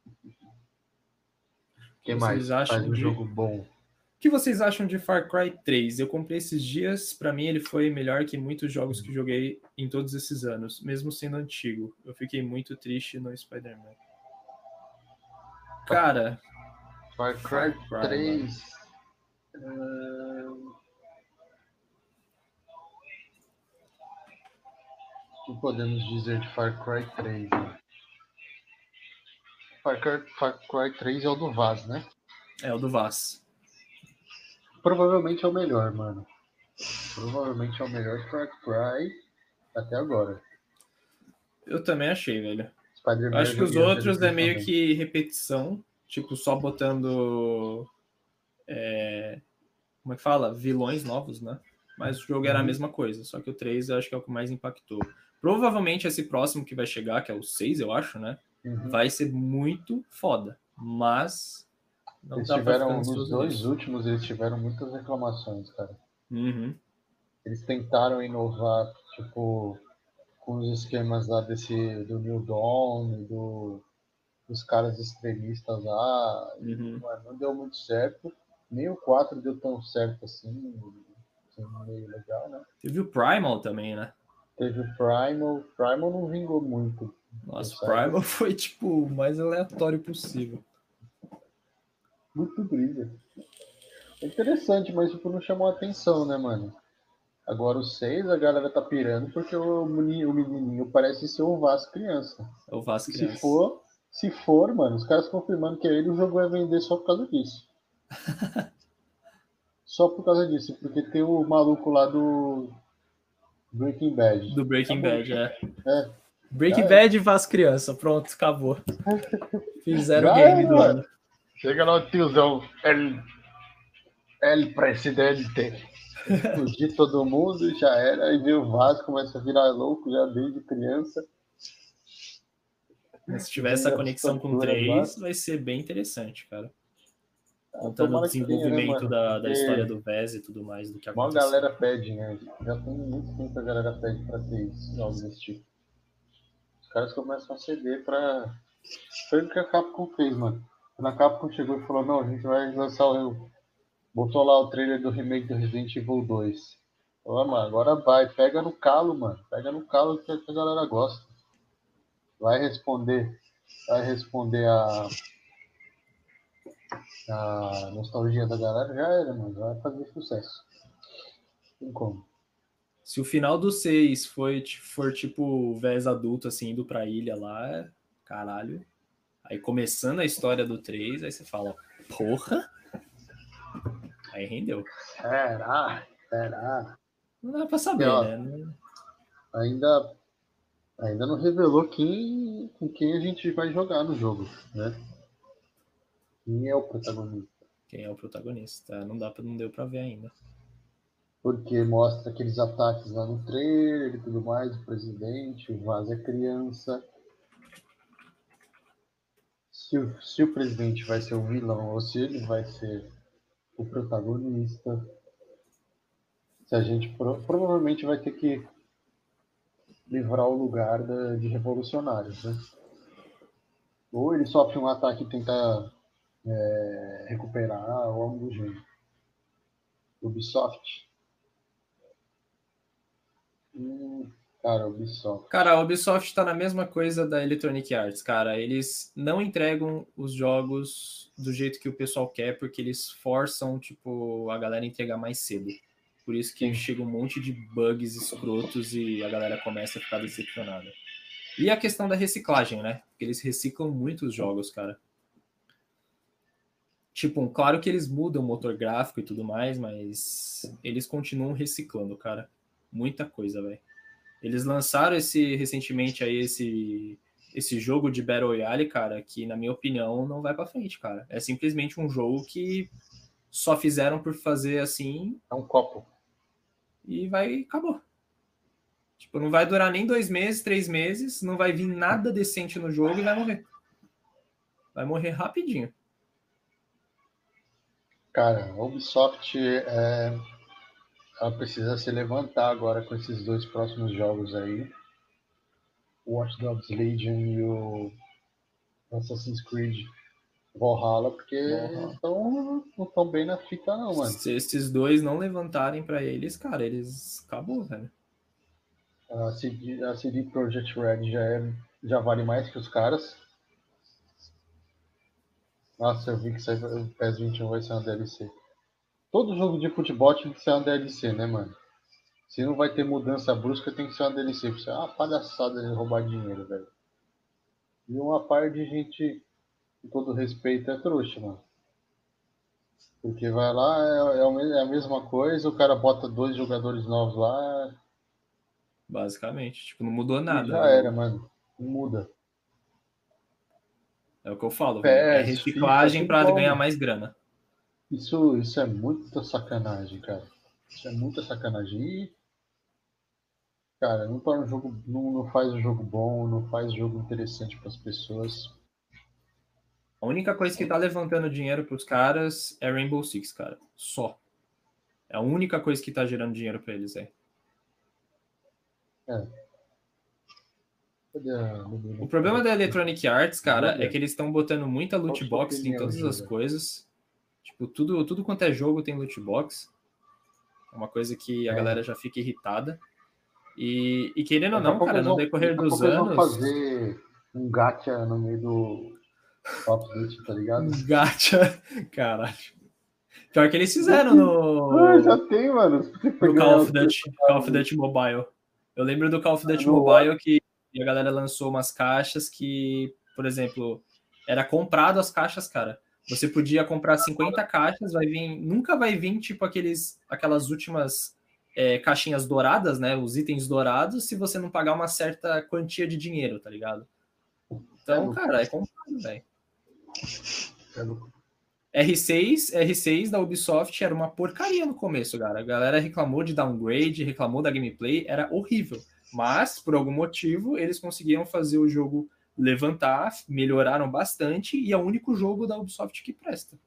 O que mais? Faz um de- jogo bom. O que vocês acham de Far Cry 3? Eu comprei esses dias, pra mim ele foi melhor que muitos jogos que joguei em todos esses anos, mesmo sendo antigo. Eu fiquei muito triste no Spider-Man. Cara, Far Cry Far Cry, 3. ahn, O que podemos dizer de Far Cry 3? né? Far Cry, Far Cry 3 é o do Vaz, né? é o do Vaz. Provavelmente é o melhor, mano. Provavelmente é o melhor Far Cry até agora. Eu também achei, velho. Spider-Man Acho que os outros é meio também. que repetição, tipo, só botando. é, como é que fala? Vilões novos, né? Mas o jogo era a Uhum. mesma coisa, só que o 3 eu acho que é o que mais impactou. Provavelmente esse próximo que vai chegar, que é o 6, eu acho, né? Uhum. Vai ser muito foda. Mas. Não Eles tiveram, nos ansioso dois últimos, eles tiveram muitas reclamações, cara. Uhum. Eles tentaram inovar, tipo, com os esquemas lá desse, do New Dawn, do, dos caras extremistas lá. Uhum. mano, não deu muito certo. Nem o 4 deu tão certo assim, assim, meio legal, né? Teve o Primal também, né? Teve o Primal. Primal não vingou muito. Nossa, o. Primal foi, tipo, o mais aleatório possível. Muito brilha. É interessante, mas tipo, não chamou atenção, né, mano? Agora o 6 a galera tá pirando porque o menininho, o menininho parece ser o Vasco criança. É o Vasco E se Criança. for, se for, mano, os caras confirmando que é ele, o jogo vai vender só por causa disso. só por causa disso, porque tem o maluco lá do Breaking Bad. Do Breaking Acabou. Bad, é. É. Breaking Já é. Bad e Vasco Criança. Pronto, acabou. Fizeram o game é, do mano. ano. Chega lá o tiozão, El, El Presidente. Explodir todo mundo, já era. Aí vem o Vasco, começa a virar louco já desde criança. Se tiver essa conexão com 3, vai ser bem interessante, cara. Contando o né, desenvolvimento mano? da, da história do Vez e tudo mais do que Uma aconteceu. galera pede, né? Já tem muito tempo que a galera pede pra ter isso, desse tipo. Os caras começam a ceder pra. Foi o que a Capcom fez, mano. Quando a Capcom chegou e falou, não, a gente vai lançar o. Botou lá o trailer do remake do Resident Evil 2. Falou, "Ah, mano, agora vai, pega no calo, mano. Pega no calo que a galera gosta. Vai responder. Vai responder a. A nostalgia da galera já era, mano. Vai fazer sucesso. Tem como. Se o final do 6 foi, for tipo Vez adulto, assim, indo pra ilha lá, caralho. Aí começando a história do 3, aí você fala, porra! Aí rendeu. Será? Será? Não dá pra saber, Ó. né? Ainda, ainda não revelou quem, com quem a gente vai jogar no jogo, né? Quem é o protagonista? Quem é o protagonista? Não dá pra, não deu pra ver ainda. Porque mostra aqueles ataques lá no trailer e tudo mais, o presidente, o Vaz é criança. Se o, se o presidente vai ser o vilão ou se ele vai ser o protagonista. Se a gente pro- provavelmente vai ter que livrar o lugar da- de revolucionários, né? Ou ele sofre um ataque e tenta é, recuperar, ou algo do gênero. Ubisoft. Hum, cara, Ubisoft. Cara, a Ubisoft tá na mesma coisa da Electronic Arts, cara. Eles não entregam os jogos do jeito que o pessoal quer, porque eles forçam, tipo, a galera a entregar mais cedo. Por isso que chega um monte de bugs escrotos e a galera começa a ficar decepcionada. E a questão da reciclagem, né? Porque eles reciclam muitos jogos, cara. Tipo, claro que eles mudam o motor gráfico e tudo mais, mas eles continuam reciclando, cara. Muita coisa, velho. Eles lançaram esse recentemente aí esse esse jogo de Battle Royale, cara, que na minha opinião não vai para frente, cara. É simplesmente um jogo que só fizeram por fazer assim. É um copo. E vai acabou. Tipo, não vai durar nem dois meses, três meses, não vai vir nada decente no jogo e vai morrer. Vai morrer rapidinho. Cara, Ubisoft é, ela precisa se levantar agora com esses dois próximos jogos aí. O Watch Dogs Legion e o Assassin's Creed Valhalla, porque não estão bem na fita não, mano. Se esses dois não levantarem para eles, cara, eles acabou, velho. A CD, a CD Projekt Red já, é, já vale mais que os caras. Nossa, eu vi que o PES 21 vai ser uma DLC. Todo jogo de futebol tem que ser uma DLC, né, mano? Se não vai ter mudança brusca, tem que ser uma DLC. Isso é uma palhaçada de roubar dinheiro, velho. E uma par de gente, com todo respeito, é trouxa, mano. Porque vai lá, é, é, é a mesma coisa, o cara bota dois jogadores novos lá. Basicamente, tipo, não mudou nada. Já né? era, mano. Não muda. É o que eu falo, é, é reciclagem para ganhar mais grana. Isso, isso é muita sacanagem, cara. Isso é muita sacanagem. E, cara, não torna o jogo, não, não faz o jogo bom, não faz o jogo interessante para as pessoas. A única coisa que tá levantando dinheiro para os caras é Rainbow Six, cara. Só. É a única coisa que tá gerando dinheiro para eles aí. É. O problema da Electronic Arts, cara, é que eles estão botando muita loot box em todas as coisas. Tipo, tudo, tudo quanto é jogo tem loot box. É uma coisa que a é. galera já fica irritada. E, e querendo ou não, cara, no decorrer dos anos. fazer um gacha no meio do Top Duty, tá ligado? Um gacha, caralho. Pior que eles fizeram no. Ah, já tem, mano. No Call of, Duty, Call of Duty Mobile. Eu lembro do Call of Duty Mobile que a galera lançou umas caixas que, por exemplo, era comprado as caixas, cara. Você podia comprar 50 caixas, vai vir, nunca vai vir tipo aqueles, aquelas últimas é, caixinhas douradas, né? Os itens dourados, se você não pagar uma certa quantia de dinheiro, tá ligado? Então, cara, é comprado, velho. R6, R6 da Ubisoft era uma porcaria no começo, cara. A galera reclamou de downgrade, reclamou da gameplay, era horrível. Mas, por algum motivo, eles conseguiram fazer o jogo levantar, melhoraram bastante e é o único jogo da Ubisoft que presta.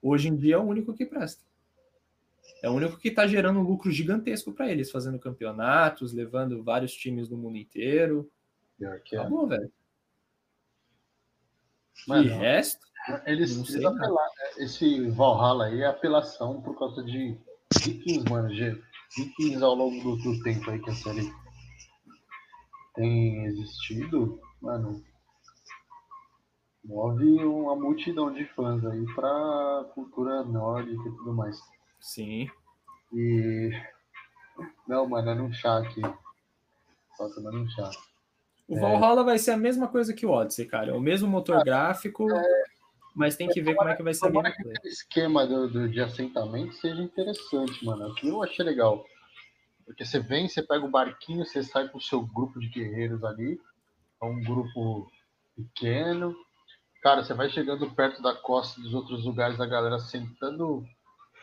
Hoje em dia é o único que presta. É o único que está gerando um lucro gigantesco para eles, fazendo campeonatos, levando vários times do mundo inteiro. Pior que é. Acabou, velho. Mas e resto? Eles, eles apelar, esse Valhalla aí é apelação por causa de Vikings, mano. Vikings ao longo do, do tempo aí que a série tem existido, mano, move uma multidão de fãs aí pra cultura nórdica e tudo mais. Sim. E. Não, mano, é num chá aqui. Só tomando um chá. O é... Valhalla vai ser a mesma coisa que o Odyssey, cara. É o mesmo motor gráfico, é... mas tem que ver como é que vai ser a gameplay. O esquema do, do, de assentamento seja interessante, mano. Aqui eu achei legal. Porque você vem, você pega o barquinho, você sai com o seu grupo de guerreiros ali. É um grupo pequeno. Cara, você vai chegando perto da costa dos outros lugares, a galera sentando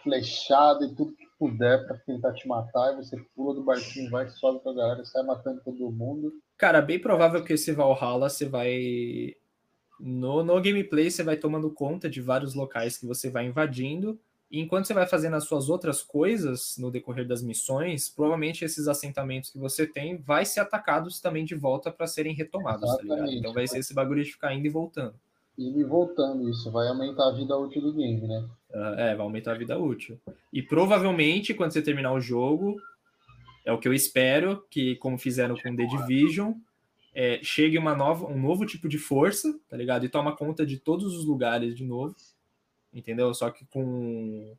flechada e tudo que puder para tentar te matar. E você pula do barquinho, vai, sobe com a galera, sai matando todo mundo. Cara, bem provável que esse Valhalla você vai. No, no gameplay, você vai tomando conta de vários locais que você vai invadindo e enquanto você vai fazendo as suas outras coisas no decorrer das missões, provavelmente esses assentamentos que você tem vai ser atacados também de volta para serem retomados, tá ligado? Então vai ser esse bagulho de ficar indo e voltando. Indo e voltando, isso vai aumentar a vida útil do game, né? Uh, é, vai aumentar a vida útil. E provavelmente, quando você terminar o jogo, É o que eu espero que, como fizeram com The Division, é, chegue uma nova, um novo tipo de força, tá ligado? E toma conta de todos os lugares de novo, entendeu? Só que com,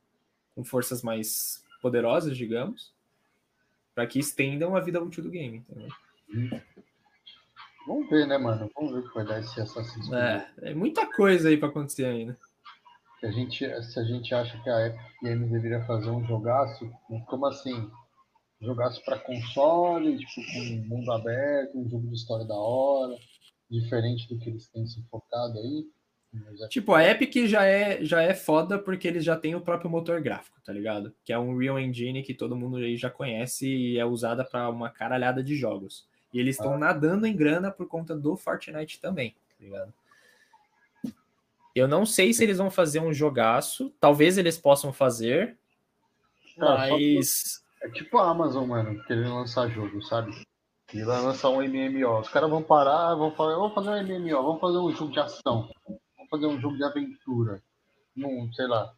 com forças mais poderosas, digamos, para que estendam a vida útil do game, entendeu? Vamos ver, né, mano? Vamos ver o que vai dar esse Assassin's Creed. É, é muita coisa aí para acontecer ainda. Se a, gente, se a gente acha que a Epic Games deveria fazer um jogaço, como assim? Jogaço para console, tipo, com mundo aberto, um jogo de história da hora, diferente do que eles têm se focado aí. Tipo, a Epic já é, já é foda porque eles já têm o próprio motor gráfico, tá ligado? Que é um Real Engine que todo mundo aí já conhece e é usada para uma caralhada de jogos. E eles estão ah. nadando em grana por conta do Fortnite também, tá ligado? Eu não sei se eles vão fazer um jogaço. Talvez eles possam fazer. mas. É tipo a Amazon, mano, querendo lançar jogo, sabe? E vai lançar um MMO. Os caras vão parar, vão falar, vamos fazer um MMO, vamos fazer um jogo de ação, vamos fazer um jogo de aventura. Num, sei lá,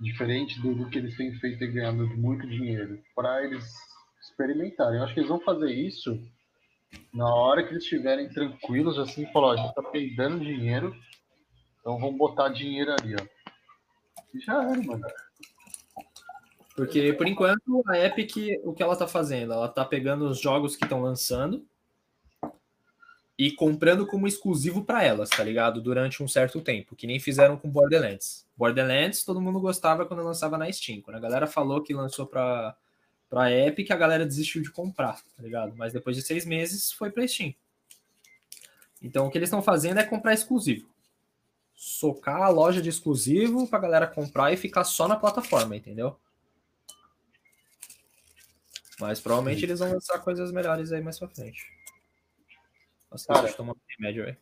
diferente do, do que eles têm feito e ganhando muito dinheiro. para eles experimentarem. Eu acho que eles vão fazer isso na hora que eles estiverem tranquilos, assim, falar, a gente tá perdendo dinheiro, então vamos botar dinheiro ali, ó. E já era, mano. Porque, por enquanto, a Epic, o que ela tá fazendo? Ela tá pegando os jogos que estão lançando e comprando como exclusivo para elas, tá ligado? Durante um certo tempo, que nem fizeram com Borderlands. Borderlands, todo mundo gostava quando lançava na Steam. Quando a galera falou que lançou para Pra Epic, a galera desistiu de comprar, tá ligado? Mas depois de seis meses foi pra Steam. Então o que eles estão fazendo é comprar exclusivo. Socar a loja de exclusivo pra galera comprar e ficar só na plataforma, entendeu? Mas provavelmente eles vão lançar coisas melhores aí mais pra frente. Nossa, Cara, tomar um remédio aí.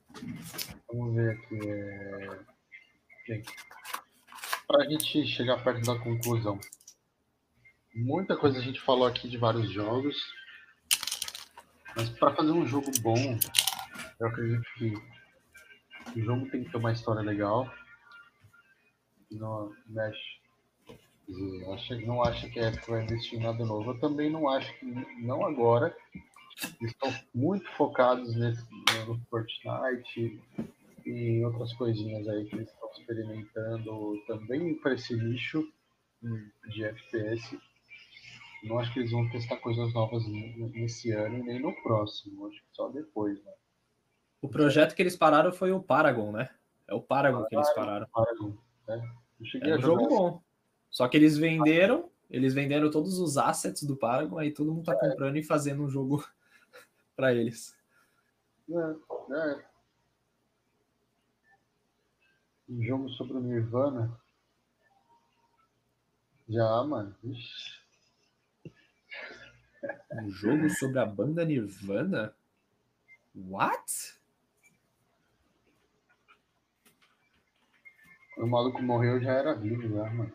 Vamos ver aqui. É... Gente, pra gente chegar perto da conclusão. Muita coisa a gente falou aqui de vários jogos. Mas para fazer um jogo bom, eu acredito que o jogo tem que ter uma história legal. Não mexe. Não acha que a Epic vai investir em nada novo. Eu também não acho que, não agora. Eles estão muito focados nesse, no Fortnite e outras coisinhas aí que eles estão experimentando também para esse nicho de FPS não acho que eles vão testar coisas novas nesse ano nem no próximo. Acho que só depois, né? O projeto que eles pararam foi o Paragon, né? É o Paragon, que eles pararam. Paragon, né? é um jogo bom. Só que eles venderam, eles venderam todos os assets do Paragon, aí todo mundo tá é. comprando e fazendo um jogo para eles. É, é. Um jogo sobre o Nirvana. Já, mano. Ixi. Um jogo sobre a banda Nirvana? What? O maluco morreu já era vivo, já, mano.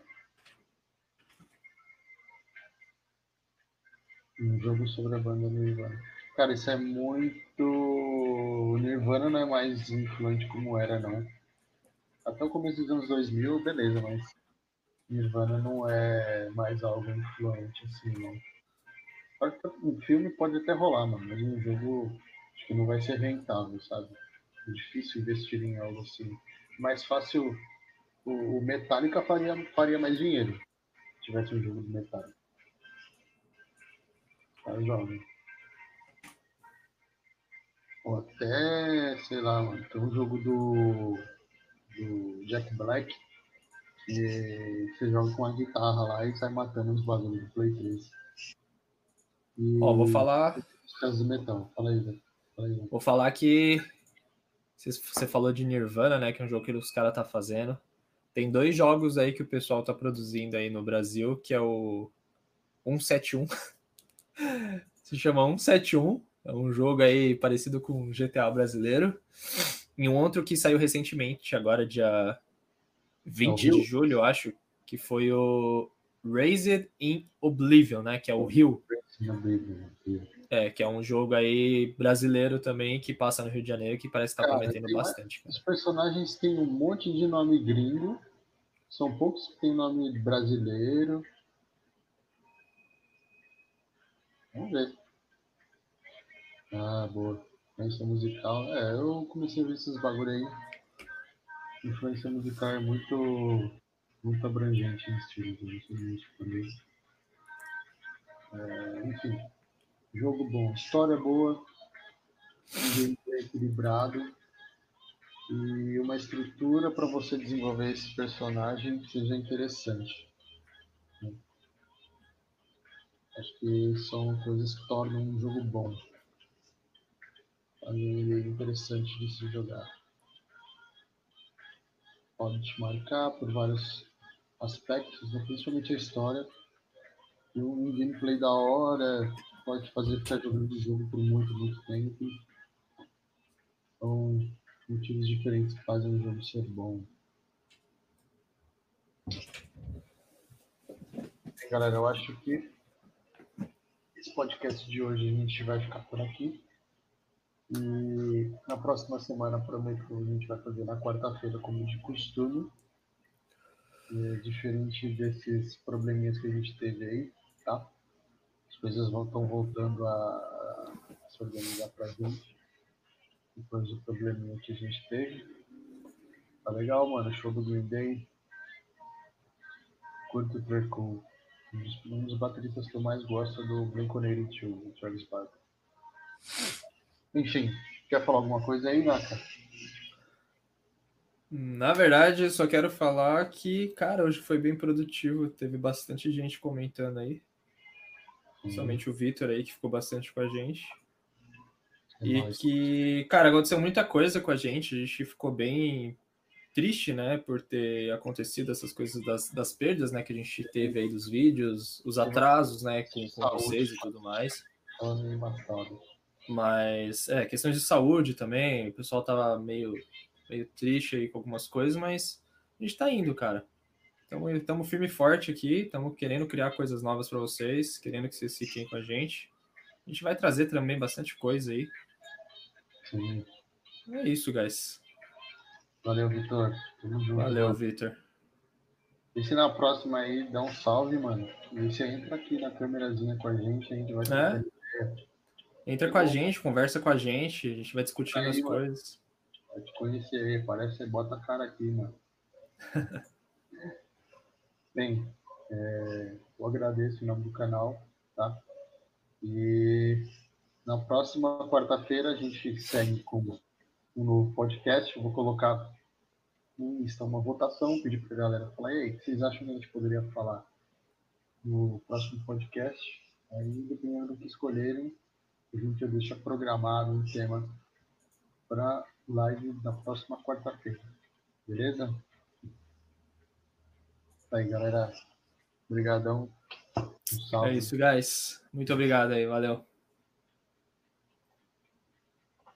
Um jogo sobre a banda Nirvana. Cara, isso é muito. Nirvana não é mais influente como era, não. Até o começo dos anos 2000, beleza, mas Nirvana não é mais algo influente assim, não. Um filme pode até rolar, mano, mas um jogo acho que não vai ser rentável, sabe? É difícil investir em algo assim. Mais fácil, o, Metallica faria, faria mais dinheiro se tivesse um jogo do Metallica. Tá jovem. Ou até, sei lá, mano, tem um jogo do, do Jack Black que você joga com a guitarra lá e sai matando os bagulhos do Play 3. E... Ó, vou falar. Do metal. Fala aí, velho. Vou falar que você falou de Nirvana, né? Que é um jogo que os caras tá fazendo. Tem dois jogos aí que o pessoal tá produzindo aí no Brasil, que é o 171. Se chama 171. É um jogo aí parecido com GTA brasileiro. E um outro que saiu recentemente, agora dia 20 é de julho, eu acho, que foi o Raised in Oblivion, né? Que é o Rio. É, que é um jogo aí brasileiro também que passa no Rio de Janeiro que parece estar tá prometendo bastante. Cara. Os personagens têm um monte de nome gringo, são poucos que têm nome brasileiro. Vamos ver. Ah, boa. Influência musical. É, eu comecei a ver esses bagulho aí. Influência musical é muito, muito abrangente. Eu sou músico também. É, enfim, jogo bom, história boa, um gameplay equilibrado e uma estrutura para você desenvolver esse personagem que seja interessante. Acho que são coisas que tornam um jogo bom. E interessante de se jogar. Pode te marcar por vários aspectos, né? principalmente a história. E um gameplay da hora pode fazer ficar jogando o jogo por muito, muito tempo. São motivos diferentes que fazem o jogo ser bom. Galera, eu acho que esse podcast de hoje a gente vai ficar por aqui. E na próxima semana prometo que a gente vai fazer na quarta-feira, como de costume. E, diferente desses probleminhas que a gente teve aí, tá? As coisas estão voltando a, a se organizar pra gente. Depois do probleminha que a gente teve. Tá legal, mano. Show do Green Day. Curto o Treco. Um dos, um dos bateristas que eu mais gosto é do Blink-182, o Travis Barker. Enfim, quer falar alguma coisa aí, Naka? Na verdade, eu só quero falar que, cara, hoje foi bem produtivo. Teve bastante gente comentando aí. Principalmente o Vitor aí, que ficou bastante com a gente. É e nóis. que, cara, aconteceu muita coisa com a gente. A gente ficou bem triste, né, por ter acontecido essas coisas das, das perdas, né, que a gente teve aí dos vídeos, os atrasos, né, com, com vocês e tudo mais. Embaçado. Mas, é, questões de saúde também, o pessoal tava meio, meio triste aí com algumas coisas, mas a gente tá indo, cara. Estamos firme e forte aqui, estamos querendo criar coisas novas para vocês, querendo que vocês fiquem com a gente. A gente vai trazer também bastante coisa aí. Sim. É isso, guys. Valeu, Vitor. Tamo junto. Valeu. Vitor. E se na próxima aí dá um salve, mano. E você entra aqui na câmerazinha com a gente, a gente vai É? Entra com a gente, conversa com a gente, a gente vai discutindo Aí, as mano. coisas. Vai te conhecer aí, parece que você bota a cara aqui, mano. Bem, é, eu agradeço em nome do canal, tá? E na próxima quarta-feira a gente segue com um novo podcast. Eu vou colocar no Insta uma votação, pedir pra galera falar, e aí, o que vocês acham que a gente poderia falar no próximo podcast? Aí, dependendo do que escolherem, a gente já deixa programado um tema para live da próxima quarta-feira. Beleza? Tá aí, galera. Obrigadão. Um. É isso, guys. Muito obrigado aí, valeu.